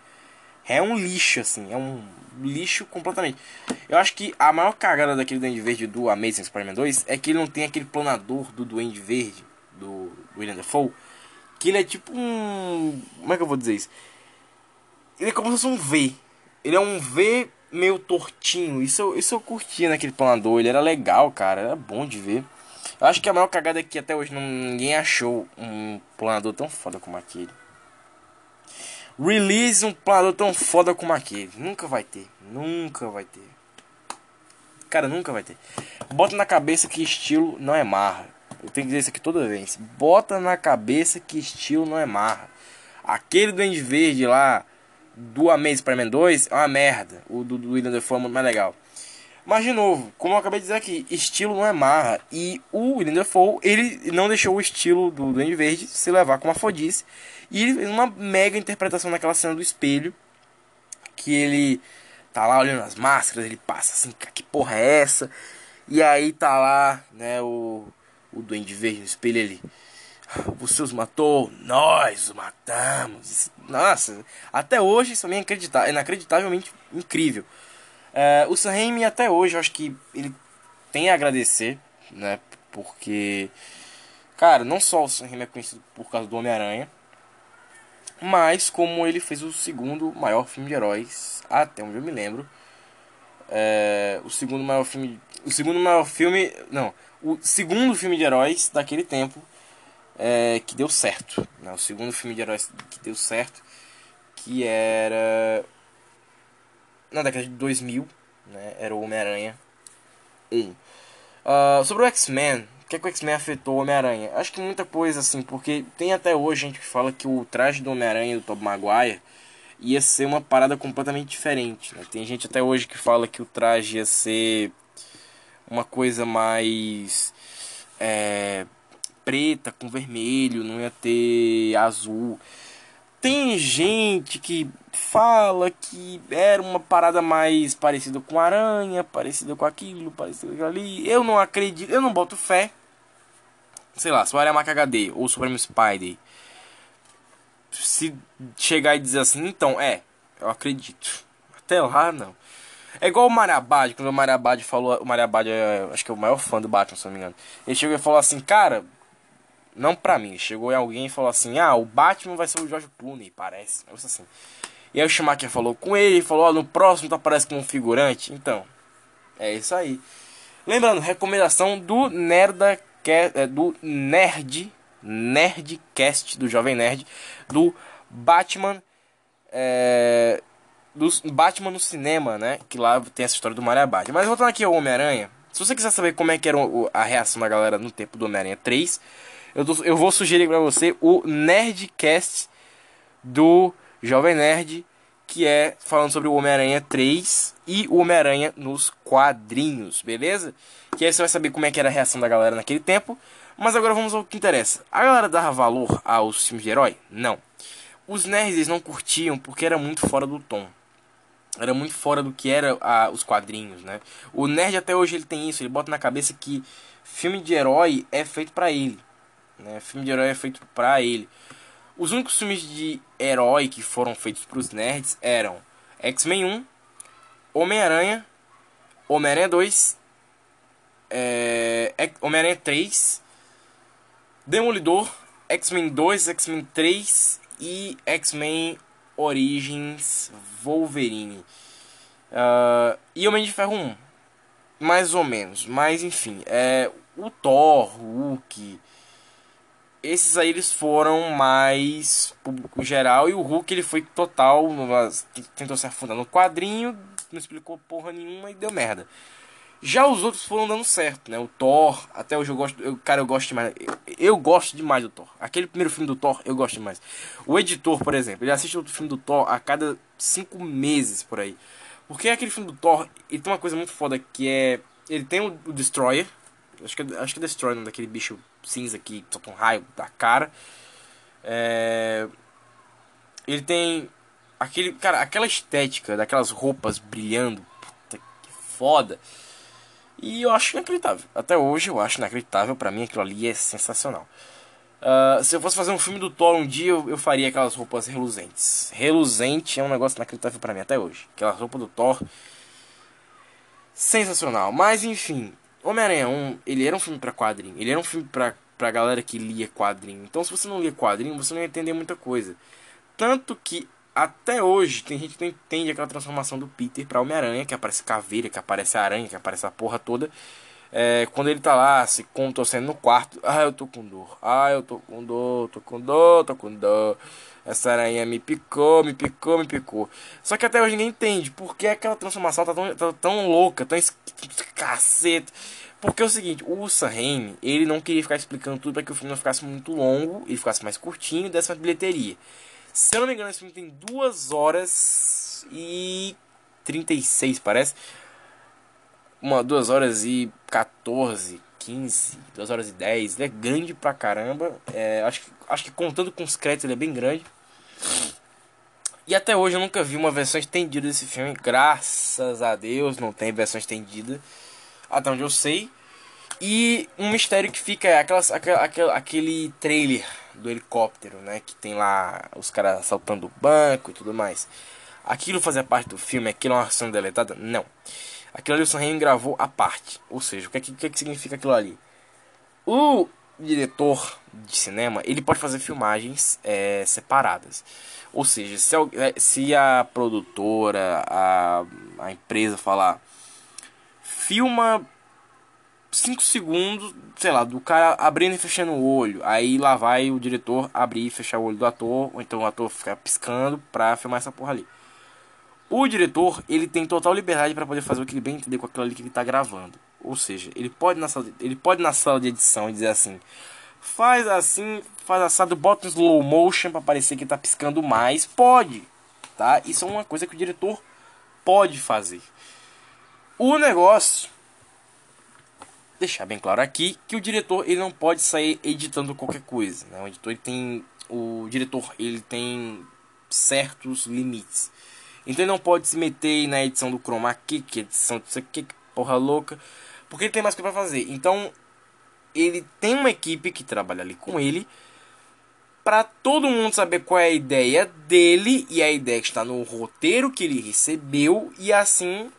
é um lixo, assim. É um lixo completamente. Eu acho que a maior cagada daquele Duende Verde do Amazing Spider-Man 2 é que ele não tem aquele planador do Duende Verde, do William Dafoe. Que ele é tipo um. Como é que eu vou dizer isso? Ele é como se fosse um V. Ele é um V meio tortinho. Isso, eu, isso eu curtia naquele planador. Ele era legal, cara. Era bom de ver. Eu acho que a maior cagada é que até hoje ninguém achou um planador tão foda como aquele. Release um planador tão foda como aquele. Nunca vai ter. Nunca vai ter. Cara, nunca vai ter. Bota na cabeça que estilo não é marra. Eu tenho que dizer isso aqui toda vez. Bota na cabeça que estilo não é marra. Aquele Duende Verde lá do Amazing Spider-Man 2 é uma merda. O do, do William Dafoe é muito mais legal. Mas de novo, como eu acabei de dizer aqui, estilo não é marra. E o William Dafoe, ele não deixou o estilo do Duende Verde se levar com uma fodice. E ele fez uma mega interpretação naquela cena do espelho. Que ele tá lá olhando as máscaras, ele passa assim, que porra é essa? E aí tá lá, né, o, o Duende Verde no espelho, ele... Você os matou, nós os matamos. Nossa, até hoje isso é inacreditável, inacreditavelmente incrível. É, o Sam até hoje, eu acho que ele tem a agradecer, né? Porque, cara, não só o Sam é conhecido por causa do Homem-Aranha, mas como ele fez o segundo maior filme de heróis, até onde eu me lembro. É, o segundo maior filme. O segundo maior filme. Não. O segundo filme de heróis daquele tempo é, que deu certo. Né? O segundo filme de heróis que deu certo. Que era. Na década de 2000. Né? Era o Homem-Aranha 1. Uh, sobre o X-Men, que, é que o X-Men afetou o Homem-Aranha? Acho que muita coisa, assim, porque tem até hoje gente que fala que o traje do Homem-Aranha do Tobey Maguire ia ser uma parada completamente diferente. Né? Tem gente até hoje que fala que o traje ia ser uma coisa mais é, preta com vermelho, não ia ter azul. Tem gente que fala que era uma parada mais parecida com aranha, parecida com aquilo, parecida com ali. Eu não acredito, eu não boto fé sei lá, Super Mac HD ou Supreme Spider, se chegar e dizer assim, então, é, eu acredito. Até lá, não. É igual o Mariabad, quando o Mariabad falou, o Mariabad é, acho que é o maior fã do Batman, se não me engano. Ele chegou e falou assim, cara, não pra mim, chegou alguém e falou assim, ah, o Batman vai ser o George Clooney, parece, negócio assim. E aí o Schumacher falou com ele, e falou, ó, no próximo tu aparece como figurante, então, é isso aí. Lembrando, recomendação do Nerda é, do Nerd, Nerdcast, do Jovem Nerd, do Batman, é, do Batman no cinema, né? Que lá tem essa história do Mario Abad. Mas voltando aqui ao Homem-Aranha, se você quiser saber como é que era a reação da galera no tempo do Homem-Aranha 3, eu, tô, eu vou sugerir para você o Nerdcast do Jovem Nerd, que é falando sobre o Homem-Aranha 3 e o Homem-Aranha nos quadrinhos, beleza? Que aí você vai saber como é que era a reação da galera naquele tempo. Mas agora vamos ao que interessa. A galera dava valor aos filmes de herói? Não. Os nerds não curtiam porque era muito fora do tom. Era muito fora do que era a, os quadrinhos, né? O nerd até hoje ele tem isso, ele bota na cabeça que filme de herói é feito para ele, né? Filme de herói é feito para ele. Os únicos filmes de herói que foram feitos para os nerds eram X-Men 1, Homem-Aranha, Homem-Aranha 2, é, Homem-Aranha 3, Demolidor, X-Men 2, X-Men 3 e X-Men Origins Wolverine. Uh, e Homem de Ferro 1. mais ou menos. Mas enfim, é, o Thor, o Hulk. Esses aí eles foram mais público geral e o Hulk ele foi total, tentou se afundar no quadrinho, não explicou porra nenhuma e deu merda. Já os outros foram dando certo, né? O Thor, até hoje eu gosto, eu, cara, eu gosto demais. Eu, eu, gosto demais do Thor. Aquele primeiro filme do Thor, eu gosto demais. O editor, por exemplo, ele assiste outro filme do Thor a cada cinco meses por aí. Porque aquele filme do Thor, ele tem uma coisa muito foda que é. Ele tem o, o Destroyer. Acho que, acho que é Destroyer, daquele bicho cinza que solta um raio da cara. É, ele tem aquele. Cara, aquela estética daquelas roupas brilhando. Puta que foda. E eu acho inacreditável. Até hoje eu acho inacreditável. Para mim aquilo ali é sensacional. Uh, se eu fosse fazer um filme do Thor um dia, eu, eu, faria aquelas roupas reluzentes. Reluzente é um negócio inacreditável para mim até hoje. Aquela roupa do Thor. Sensacional. Mas enfim, Homem-Aranha 1, ele era um filme para quadrinho. Ele era um filme pra, pra galera que lia quadrinho. Então se você não lia quadrinho, você não ia entender muita coisa. Tanto que até hoje tem gente que não entende aquela transformação do Peter para Homem-Aranha, que aparece caveira, que aparece aranha, que aparece a porra toda. É, quando ele tá lá, se contorcendo no quarto, ah, eu tô com dor, ah, eu tô com dor, tô com dor, tô com dor. Essa aranha me picou, me picou, me picou. Só que até hoje ninguém entende porque aquela transformação tá tão, tá tão louca, tão caceta. Porque é o seguinte, o Sam ele não queria ficar explicando tudo para que o filme não ficasse muito longo, ele ficasse mais curtinho e desse mais bilheteria. Se eu não me engano, esse filme tem 2 horas e 36, parece. Uma, 2 horas e 14, 15, 2 horas e 10. Ele é grande pra caramba. É, acho, acho que contando com os créditos ele é bem grande. E até hoje eu nunca vi uma versão estendida desse filme. Graças a Deus não tem versão estendida. Até onde eu sei. E um mistério que fica é aquelas, aquela, aquele trailer do helicóptero, né? Que tem lá os caras assaltando o banco e tudo mais. Aquilo fazia parte do filme? Aquilo é uma ação deletada? Não. Aquilo ali o Sam Raimi gravou a parte. Ou seja, o que, é que, que, que significa aquilo ali? O diretor de cinema, ele pode fazer filmagens é, separadas. Ou seja, se, é, se a produtora, a, a empresa falar filma 5 segundos, sei lá, do cara abrindo e fechando o olho. Aí lá vai o diretor abrir e fechar o olho do ator, ou então o ator ficar piscando pra filmar essa porra ali. O diretor, ele tem total liberdade para poder fazer o que ele bem entender com aquilo ali que ele tá gravando. Ou seja, ele pode na sala de, ele pode na sala de edição e dizer assim: "Faz assim, faz assado, bota um slow motion para parecer que tá piscando mais". Pode, tá? Isso é uma coisa que o diretor pode fazer. O negócio deixar bem claro aqui que o diretor ele não pode sair editando qualquer coisa. Né? O editor ele tem o diretor ele tem certos limites. Então ele não pode se meter na edição do chroma key, que edição disso aqui, que porra louca, porque ele tem mais coisa para fazer. Então ele tem uma equipe que trabalha ali com ele para todo mundo saber qual é a ideia dele e a ideia que está no roteiro que ele recebeu e assim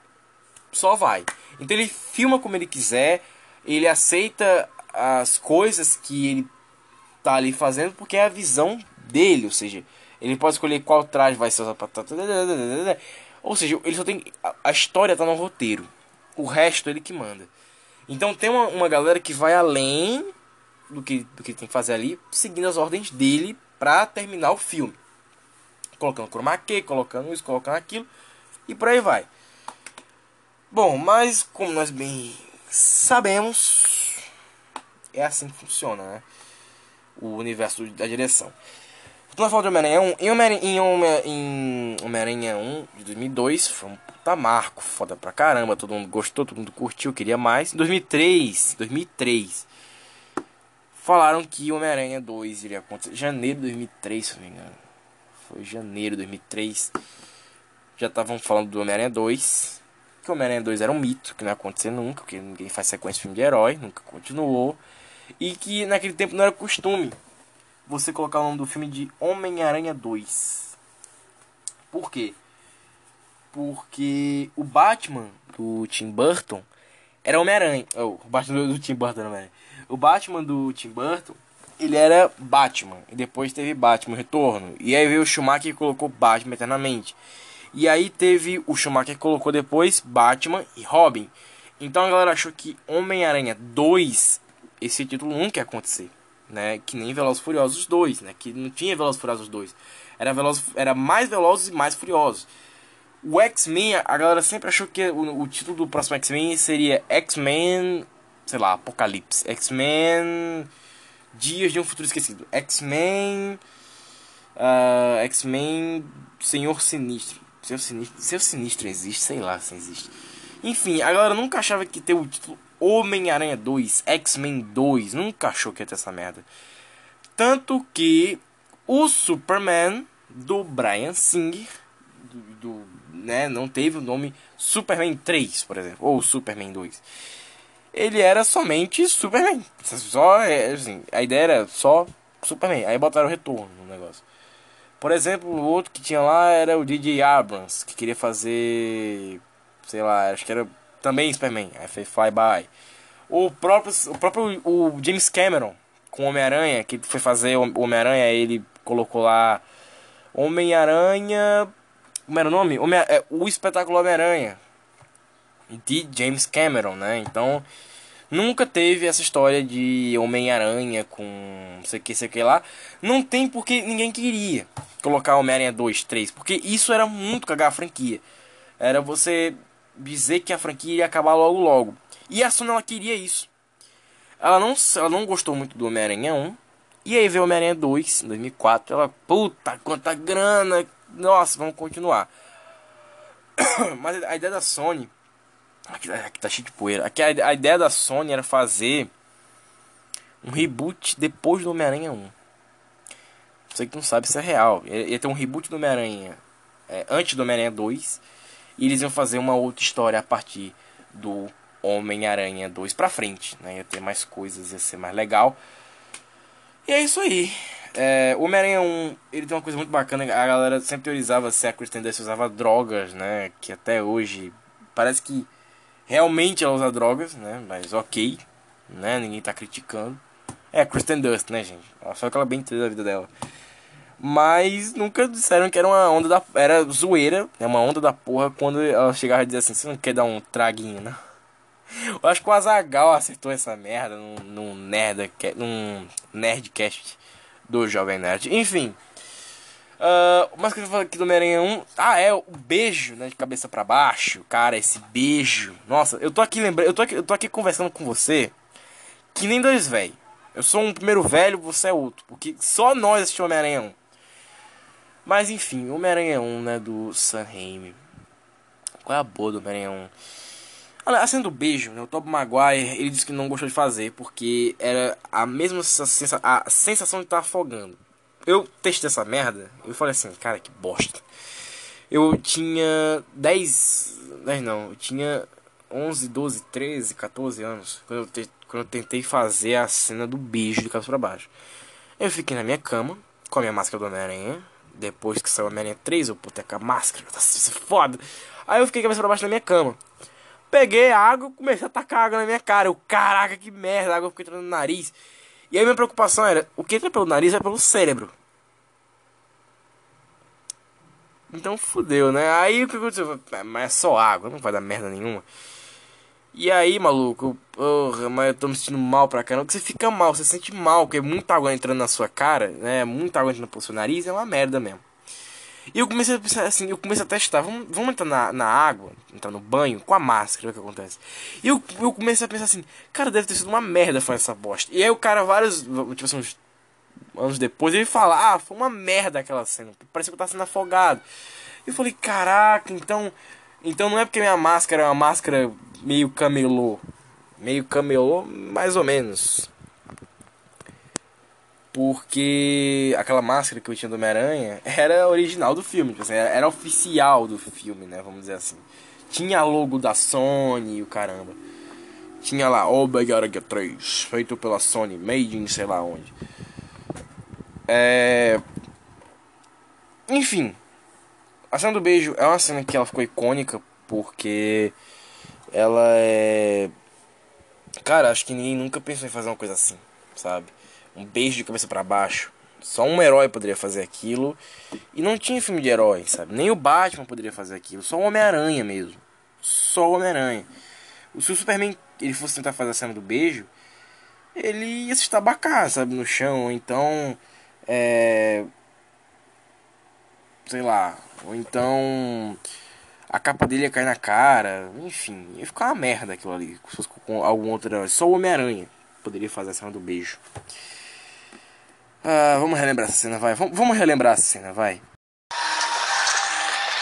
só vai. Então ele filma como ele quiser, ele aceita as coisas que ele tá ali fazendo porque é a visão dele, ou seja, ele pode escolher qual traje vai ser usado para ou seja, ele só tem a história tá no roteiro. O resto ele que manda. Então tem uma, uma galera que vai além do que do que tem que fazer ali, seguindo as ordens dele para terminar o filme. Colocando chroma key, colocando isso, colocando aquilo e por aí vai. Bom, mas como nós bem sabemos, é assim que funciona, né? O universo da direção. Vamos falar de Homem-Aranha 1. Em Homem-Aranha em Homem 1 de 2002, foi um puta marco, foda pra caramba. Todo mundo gostou, todo mundo curtiu, queria mais. Em 2003, 2003, falaram que Homem-Aranha 2 iria acontecer. Janeiro de 2003, se não me engano. Foi janeiro de 2003. Já estavam falando do Homem-Aranha 2 que Homem-Aranha 2 era um mito, que não ia acontecer nunca, porque ninguém faz sequência de filme de herói, nunca continuou. E que naquele tempo não era costume você colocar o nome do filme de Homem-Aranha 2. Por quê? Porque o Batman do Tim Burton era Homem-Aranha. Oh, o Batman do Tim Burton era. O Batman do Tim Burton, ele era Batman. E depois teve Batman Retorno. E aí veio o Schumacher e colocou Batman eternamente. E aí teve o Schumacher que colocou depois Batman e Robin. Então a galera achou que Homem-Aranha 2, esse título nunca ia acontecer. Né? Que nem Velozes Furiosos 2, né? Que não tinha Velozes Furiosos 2. Era, Veloz, era mais Velozes e mais Furiosos. O X-Men, a galera sempre achou que o, o título do próximo X-Men seria X-Men, sei lá, Apocalipse. X-Men Dias de um Futuro Esquecido. X-Men uh, X-Men Senhor Sinistro. Senhor Sinistro, Senhor Sinistro existe, sei lá se existe. Enfim, a galera nunca achava que ter o título Homem-Aranha 2, X-Men 2, nunca achou que ia ter essa merda. Tanto que o Superman do Brian Singer, do, do, né, não teve o nome Superman 3, por exemplo, ou Superman 2. Ele era somente Superman. Só, é, assim, a ideia era só Superman. Aí botaram o retorno no negócio. Por exemplo, o outro que tinha lá era o DJ Abrams, que queria fazer sei lá, acho que era também Superman, aí fez Flyby. O próprio, o próprio o James Cameron, com Homem-Aranha, que foi fazer Homem-Aranha, ele colocou lá Homem-Aranha. Como era o nome? Homem é, o espetáculo Homem-Aranha. De James Cameron, né? Então, nunca teve essa história de Homem-Aranha com sei que, sei que lá. Não tem porque ninguém queria colocar Homem-Aranha 2, 3. Porque isso era muito cagar a franquia. Era você dizer que a franquia ia acabar logo logo. E a Sony ela queria isso. Ela não, ela não gostou muito do Homem-Aranha 1. E aí veio o Homem-Aranha 2 em 2004. Ela, puta, quanta grana. Nossa, vamos continuar. Mas a ideia da Sony. Aqui, aqui tá cheio de poeira. Aqui, a, a ideia da Sony era fazer um reboot depois do Homem-Aranha 1. Você que não sabe se é real. Ia, ia ter um reboot do Homem-Aranha é, antes do Homem-Aranha 2 e eles iam fazer uma outra história a partir do Homem-Aranha 2 pra frente. Né? Ia ter mais coisas, ia ser mais legal. E é isso aí. É, o Homem-Aranha 1, ele tem uma coisa muito bacana. A galera sempre teorizava se a Kristen Dust usava drogas, né? Que até hoje parece que realmente ela usa drogas, né? Mas ok, né? Ninguém tá criticando. É Kristen Dust, né, gente? Só que ela bem entendeu a vida dela. Mas nunca disseram que era uma onda da. Era zoeira, é uma onda da porra quando ela chegava e dizia assim: Você não quer dar um traguinho, né? Eu acho que o Azagal acertou essa merda num, num, nerd, num Nerdcast do Jovem Nerd. Enfim. Uh, mas que eu falei aqui do Homem-Aranha 1. Ah, é, o beijo, né? De cabeça para baixo. Cara, esse beijo. Nossa, eu tô aqui lembrando. Eu tô eu tô aqui conversando com você. Que nem dois velho. Eu sou um primeiro velho, você é outro. Porque só nós assistimos Homem-Aranha 1. Mas enfim, Homem-Aranha 1, né, do Sam Raimi. Qual é a boa do Homem-Aranha 1? A cena do beijo, né, o Tobey Maguire, ele disse que não gostou de fazer porque era a mesma sensação, a sensação de estar afogando. Eu testei essa merda, eu falei assim, cara, que bosta. Eu tinha 10, 10 não, eu tinha 11, 12, 13, 14 anos quando eu, te, quando eu tentei fazer a cena do beijo de cabeça pra baixo. Eu fiquei na minha cama com a minha máscara do Homem-Aranha, depois que saiu Homem-Aranha 3, eu putei com a máscara, tá foda. Aí eu fiquei cabeça pra baixo na minha cama. Peguei água, comecei a tacar água na minha cara. Eu, caraca, que merda, a água ficou entrando no nariz. E aí minha preocupação era, o que entra pelo nariz é pelo cérebro. Então fudeu, né? Aí o que aconteceu? É, mas é só água, não vai dar merda nenhuma. E aí, maluco, porra, mas eu tô me sentindo mal pra caramba. Porque você fica mal, você sente mal, porque muita água entrando na sua cara, né? Muita água entrando pelo seu nariz, é uma merda mesmo. E eu comecei a pensar assim, eu comecei a testar, vamos, vamos entrar na, na água, entrar no banho, com a máscara, ver o que acontece. E eu, eu comecei a pensar assim, cara, deve ter sido uma merda fazer essa bosta. E aí o cara, vários, tipo assim, uns anos depois, ele fala, ah, foi uma merda aquela cena, parecia que eu tava sendo afogado. E eu falei, caraca, então, então não é porque minha máscara é uma máscara meio camelô. Meio camelô, mais ou menos. Porque aquela máscara que eu tinha do Homem-Aranha era original do filme, tipo assim, era, era oficial do filme, né? Vamos dizer assim. Tinha logo da Sony e o caramba. Tinha lá Homem-Aranha 3, feito pela Sony, made in sei lá onde. É... Enfim, a cena do beijo é uma cena que ela ficou icônica porque ela é. Cara, acho que ninguém nunca pensou em fazer uma coisa assim, sabe? Um beijo de cabeça para baixo. Só um herói poderia fazer aquilo. E não tinha filme de herói, sabe? Nem o Batman poderia fazer aquilo. Só o Homem-Aranha mesmo. Só o Homem-Aranha. Se o Superman ele fosse tentar fazer a cena do beijo, ele ia se estabacar, sabe, no chão, ou então. É. Sei lá. Ou então. A capa dele ia cair na cara. Enfim, ia ficar uma merda aquilo ali. Com algum outro. Só o Homem-Aranha poderia fazer a cena do beijo. Ah, vamos relembrar essa cena, vai. Vamos, vamos relembrar essa cena, vai.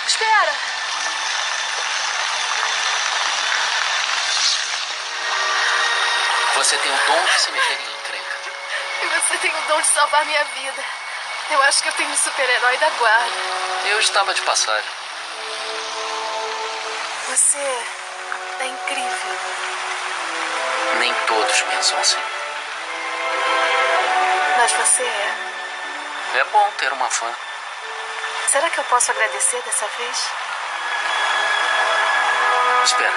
Espera! Você tem o dom de se meter em encrenca. E você tem o dom de salvar minha vida. Eu acho que eu tenho um super-herói da guarda. Eu estava de passagem. Você é incrível. Nem todos pensam assim. Mas você é. É bom ter uma fã. Será que eu posso agradecer dessa vez? Espera.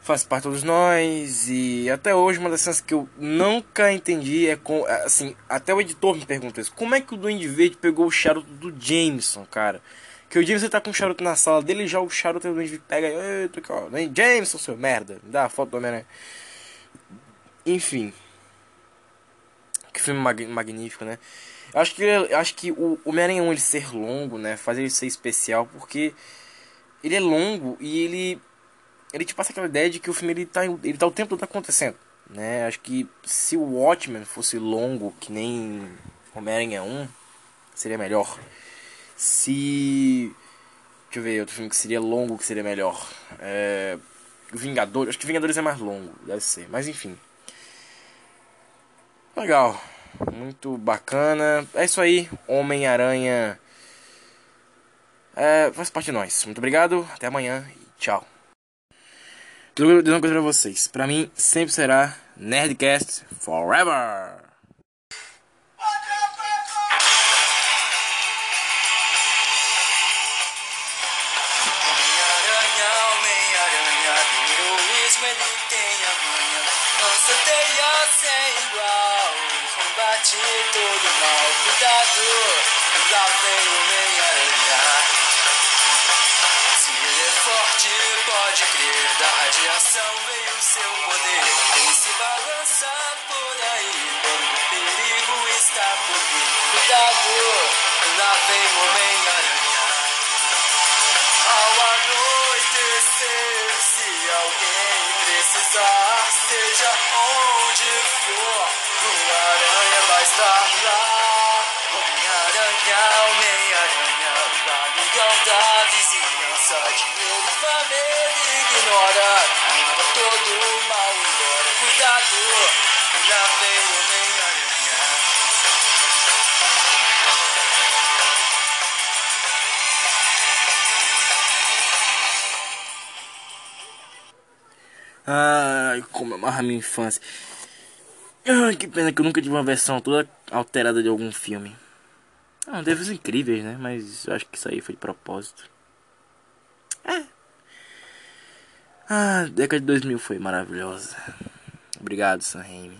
Faz parte de todos nós e até hoje uma das cenas que eu nunca entendi é com assim, até o editor me pergunta isso. Como é que o Duende Verde pegou o charuto do Jameson, cara? Que o Jameson tá com o charuto na sala dele já o charuto do Duende Verde pega, eita, ó, Jameson, seu merda, me dá a foto do Homem-Aranha. Enfim. Que filme mag magnífico, né? Acho que, eu acho que o Homem-Aranha 1 ele ser longo, né? Fazer ele ser especial, porque ele é longo e ele ele te passa aquela ideia de que o filme ele tá, ele tá o tempo todo acontecendo, né? Acho que se o Watchmen fosse longo, que nem Homem-Aranha 1, seria melhor. Se. Deixa eu ver, outro filme que seria longo que seria melhor. É. Vingadores. Acho que Vingadores é mais longo, deve ser. Mas enfim. Legal. Muito bacana. É isso aí. Homem-Aranha. É, faz parte de nós. Muito obrigado. Até amanhã e tchau. Dizer uma coisa pra vocês. Pra mim, sempre será Nerdcast Forever. Lá vem o Homem-Aranha. Ao anoitecer, se alguém precisar, seja onde for, o aranha vai estar lá. Homem-Aranha, Homem-Aranha, o amigão da vizinhança, dinheiro e família ignora, Amarra minha infância. Ai, que pena que eu nunca tive uma versão toda alterada de algum filme. Ah, teve os incríveis, né? Mas eu acho que isso aí foi de propósito. É. Ah, a década de 2000 foi maravilhosa. Obrigado, Sam Raimi.